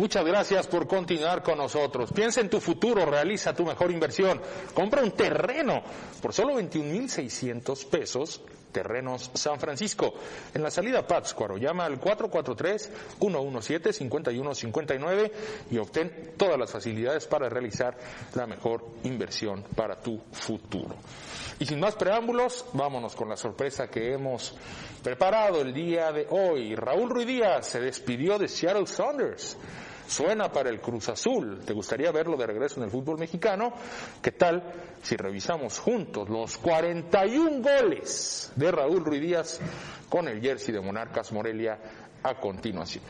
Muchas gracias por continuar con nosotros. Piensa en tu futuro, realiza tu mejor inversión. Compra un terreno por solo 21.600 pesos Terrenos San Francisco. En la salida Pátzcuaro, llama al 443-117-5159 y obtén todas las facilidades para realizar la mejor inversión para tu futuro. Y sin más preámbulos, vámonos con la sorpresa que hemos preparado el día de hoy. Raúl Ruiz Díaz se despidió de Seattle Saunders suena para el Cruz Azul. ¿Te gustaría verlo de regreso en el fútbol mexicano? ¿Qué tal si revisamos juntos los 41 goles de Raúl Ruiz Díaz con el jersey de Monarcas Morelia a continuación?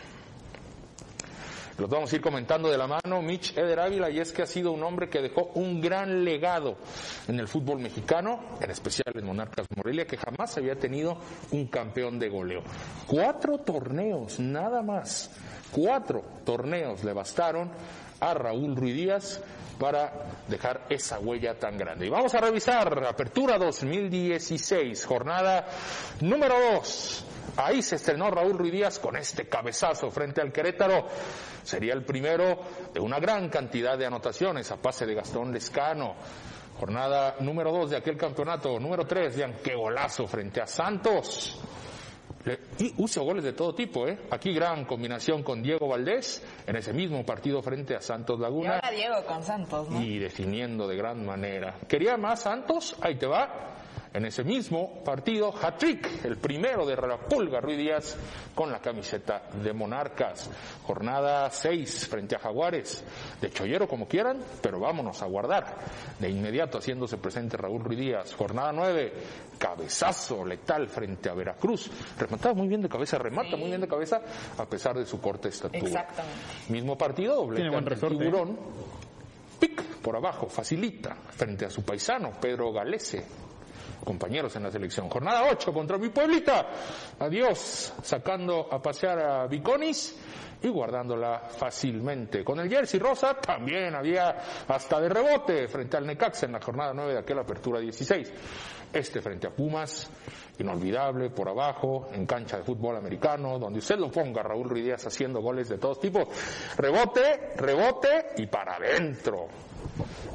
Los vamos a ir comentando de la mano Mitch Eder Ávila y es que ha sido un hombre que dejó un gran legado en el fútbol mexicano, en especial en Monarcas Morelia, que jamás había tenido un campeón de goleo. Cuatro torneos, nada más Cuatro torneos le bastaron a Raúl Ruiz Díaz para dejar esa huella tan grande. Y vamos a revisar Apertura 2016, jornada número 2. Ahí se estrenó Raúl Ruiz Díaz con este cabezazo frente al Querétaro. Sería el primero de una gran cantidad de anotaciones a pase de Gastón Lescano. Jornada número 2 de aquel campeonato. Número 3, vean qué golazo frente a Santos. Y uso goles de todo tipo, ¿eh? Aquí gran combinación con Diego Valdés en ese mismo partido frente a Santos Laguna. Y Diego con Santos, ¿no? Y definiendo de gran manera. ¿Quería más Santos? Ahí te va en ese mismo partido, hat-trick, el primero de Pulga Ruiz Díaz con la camiseta de Monarcas. Jornada 6 frente a Jaguares, de Chollero como quieran, pero vámonos a guardar. De inmediato haciéndose presente Raúl Ruiz Díaz. Jornada 9, cabezazo letal frente a Veracruz. Remataba muy bien de cabeza, remata muy bien de cabeza a pesar de su corta estatura. Exactamente. Mismo partido, doble ¿eh? tiburón. Pic por abajo, facilita frente a su paisano Pedro Galese compañeros en la selección. Jornada 8 contra mi pueblita. Adiós, sacando a pasear a Viconis y guardándola fácilmente. Con el jersey rosa también había hasta de rebote frente al Necaxa en la jornada 9 de aquella apertura 16. Este frente a Pumas, inolvidable, por abajo, en cancha de fútbol americano, donde usted lo ponga, Raúl Ruidías haciendo goles de todos tipos. Rebote, rebote y para adentro.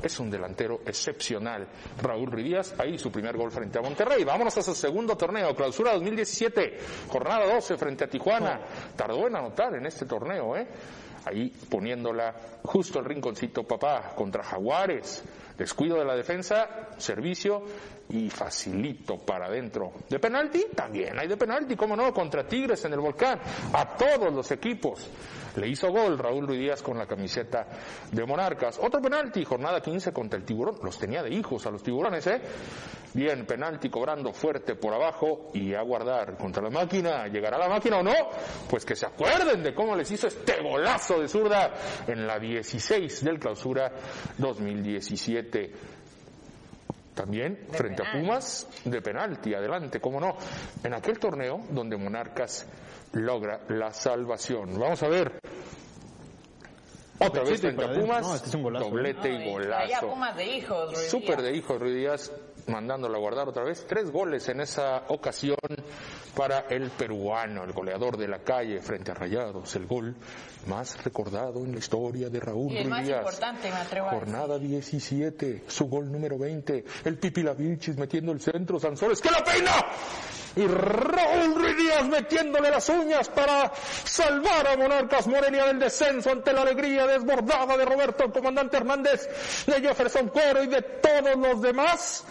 Es un delantero excepcional. Raúl Rivías, ahí su primer gol frente a Monterrey. Vámonos a su segundo torneo, clausura 2017, jornada 12 frente a Tijuana. Tardó en anotar en este torneo, ¿eh? Ahí poniéndola justo el rinconcito papá contra Jaguares. Descuido de la defensa, servicio y facilito para adentro. ¿De penalti? También hay de penalti, cómo no, contra Tigres en el volcán. A todos los equipos. Le hizo gol Raúl Ruiz Díaz con la camiseta de Monarcas. Otro penalti, jornada 15 contra el tiburón. Los tenía de hijos a los tiburones, ¿eh? Bien, penalti cobrando fuerte por abajo y a guardar contra la máquina. ¿Llegará la máquina o no? Pues que se acuerden de cómo les hizo este golazo de zurda en la 16 del clausura 2017 también frente a Pumas de penalti, adelante, cómo no, en aquel torneo donde Monarcas logra la salvación. Vamos a ver. Otra vez frente a Pumas, este doblete y golazo. Pumas de hijos, Súper de hijos, Ruiz Díaz, mandándolo a guardar otra vez. Tres goles en esa ocasión para el peruano, el goleador de la calle frente a Rayados. El gol más recordado en la historia de Raúl y el más importante, me atrevo Jornada 17, su gol número 20. El Pipi Lavichis metiendo el centro, Sanzores, ¡que la peina! Y Raúl metiéndole las uñas para salvar a Monarcas Morelia del descenso ante la alegría desbordada de Roberto, el comandante Hernández, de Jefferson Cuero y de todos los demás.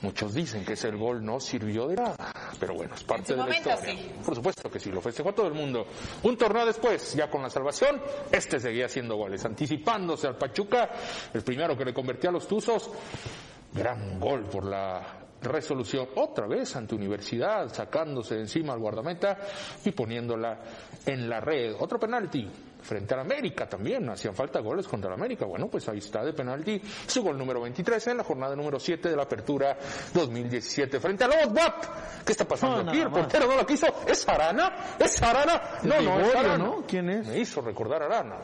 Muchos dicen que ese gol no sirvió de nada, pero bueno, es parte de la historia. Por supuesto que sí, lo festejó todo el mundo. Un torneo después, ya con la salvación, este seguía haciendo goles, anticipándose al Pachuca, el primero que le convertía a los Tuzos. Gran gol por la resolución otra vez ante Universidad, sacándose de encima al guardameta y poniéndola en la red. Otro penalti frente a América también, hacían falta goles contra la América. Bueno, pues ahí está de penalti su gol número 23 en la jornada número 7 de la apertura 2017 frente a Lobos Bat. ¿Qué está pasando aquí? El portero no lo quiso. ¿Es Arana? ¿Es Arana? No, no, es Arana. ¿no? ¿Quién es? Me hizo recordar Arana.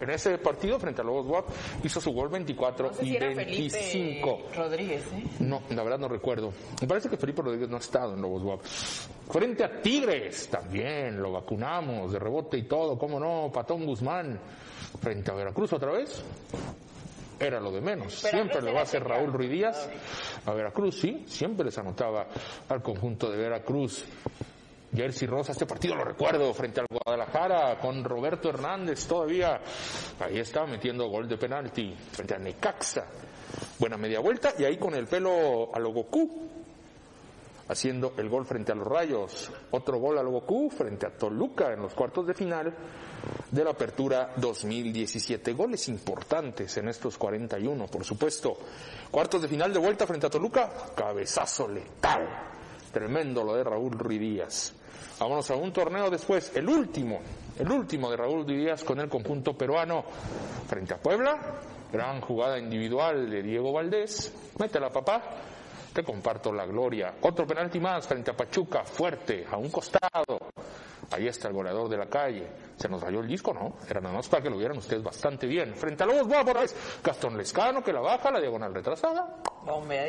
En ese partido frente a Lobos WAP hizo su gol 24 No sé si y era 25. Felipe Rodríguez, ¿eh? No, la verdad no recuerdo. Me parece que Felipe Rodríguez no ha estado en Lobos WAP. Frente a Tigres, también lo vacunamos de rebote y todo, cómo no, Patón Guzmán. Frente a Veracruz otra vez. Era lo de menos. Siempre le va a hacer. Raúl Ruiz Díaz. A Veracruz, sí, siempre les anotaba al conjunto de Veracruz. Jersey Rosa, este partido lo recuerdo, frente al Guadalajara, con Roberto Hernández todavía. Ahí estaba metiendo gol de penalti, frente a Necaxa. Buena media vuelta, y ahí con el pelo a lo Goku, haciendo el gol frente a los Rayos. Otro gol a lo Goku frente a Toluca en los cuartos de final de la Apertura 2017. Goles importantes en estos 41, por supuesto. Cuartos de final de vuelta frente a Toluca, cabezazo letal. Tremendo lo de Raúl Ruiz Díaz. Vámonos a un torneo después, el último, el último de Raúl Ruiz Díaz con el conjunto peruano frente a Puebla. Gran jugada individual de Diego Valdés. Métela, papá. Te comparto la gloria. Otro penalti más frente a Pachuca, fuerte, a un costado. Ahí está el goleador de la calle. Se nos rayó el disco, ¿no? Era nada más para que lo vieran ustedes bastante bien. Frente a Lobos vez. Gastón Lescano que la baja, la diagonal retrasada.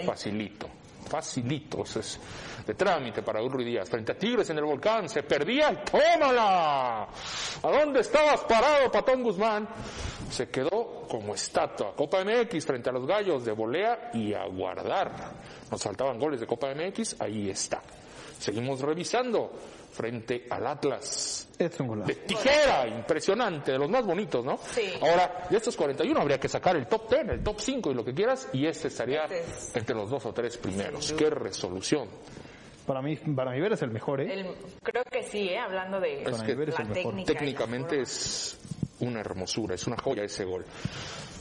Facilito, facilito. Eso es de trámite para Urri Díaz. Frente a Tigres en el volcán, se perdía y tómala. ¿A dónde estabas parado, Patón Guzmán? Se quedó como estatua. Copa MX frente a los gallos de volea y a guardar. Nos faltaban goles de Copa MX, ahí está. Seguimos revisando frente al Atlas. Es un golazo. De tijera, impresionante, de los más bonitos, ¿no? Sí. Ahora, de estos 41 habría que sacar el top 10, el top 5 y lo que quieras, y este estaría Este es- entre los dos o tres primeros. ¡Qué resolución! Para mí, para mi ver es el mejor, ¿eh? El- creo que sí, ¿eh? Hablando de Es que mi ver es la el mejor. técnica. técnicamente es una hermosura, es una joya ese gol.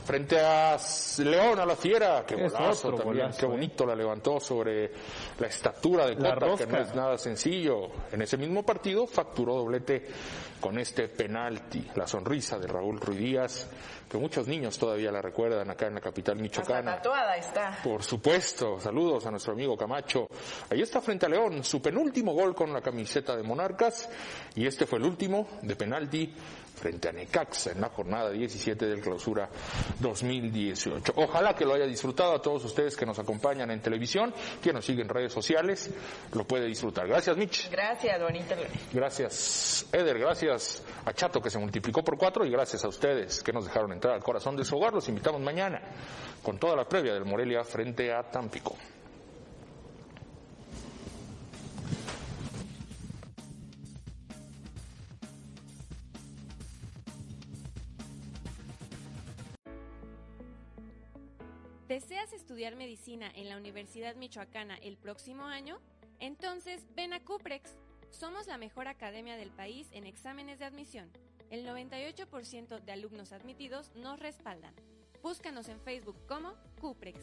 Frente a León, a la Fiera, qué Es golazo otro también, golazo, qué ¿eh? bonito la levantó sobre la estatura de Cota, que no es nada sencillo. En ese mismo partido facturó doblete con este penalti, la sonrisa de Raúl Ruiz Díaz, que muchos niños todavía la recuerdan acá en la capital Hasta michoacana. tatuada está. Por supuesto, saludos a nuestro amigo Camacho. Ahí está frente a León, su penúltimo gol con la camiseta de Monarcas y este fue el último de penalti frente a Necaxa en la jornada 17 del clausura 2018. Ojalá que lo haya disfrutado a todos ustedes que nos acompañan en televisión, que nos siguen en redes sociales, lo puede disfrutar. Gracias Mitch. Gracias, bonito. Gracias, Eder. Gracias a Chato, que se multiplicó por cuatro. Y gracias a ustedes que nos dejaron entrar al corazón de su hogar. Los invitamos mañana con toda la previa del Morelia frente a Tampico. ¿Deseas estudiar medicina en la Universidad Michoacana el próximo año? Entonces ven a Cuprex. Somos la mejor academia del país en exámenes de admisión. El 98% de alumnos admitidos nos respaldan. Búscanos en Facebook como Cuprex.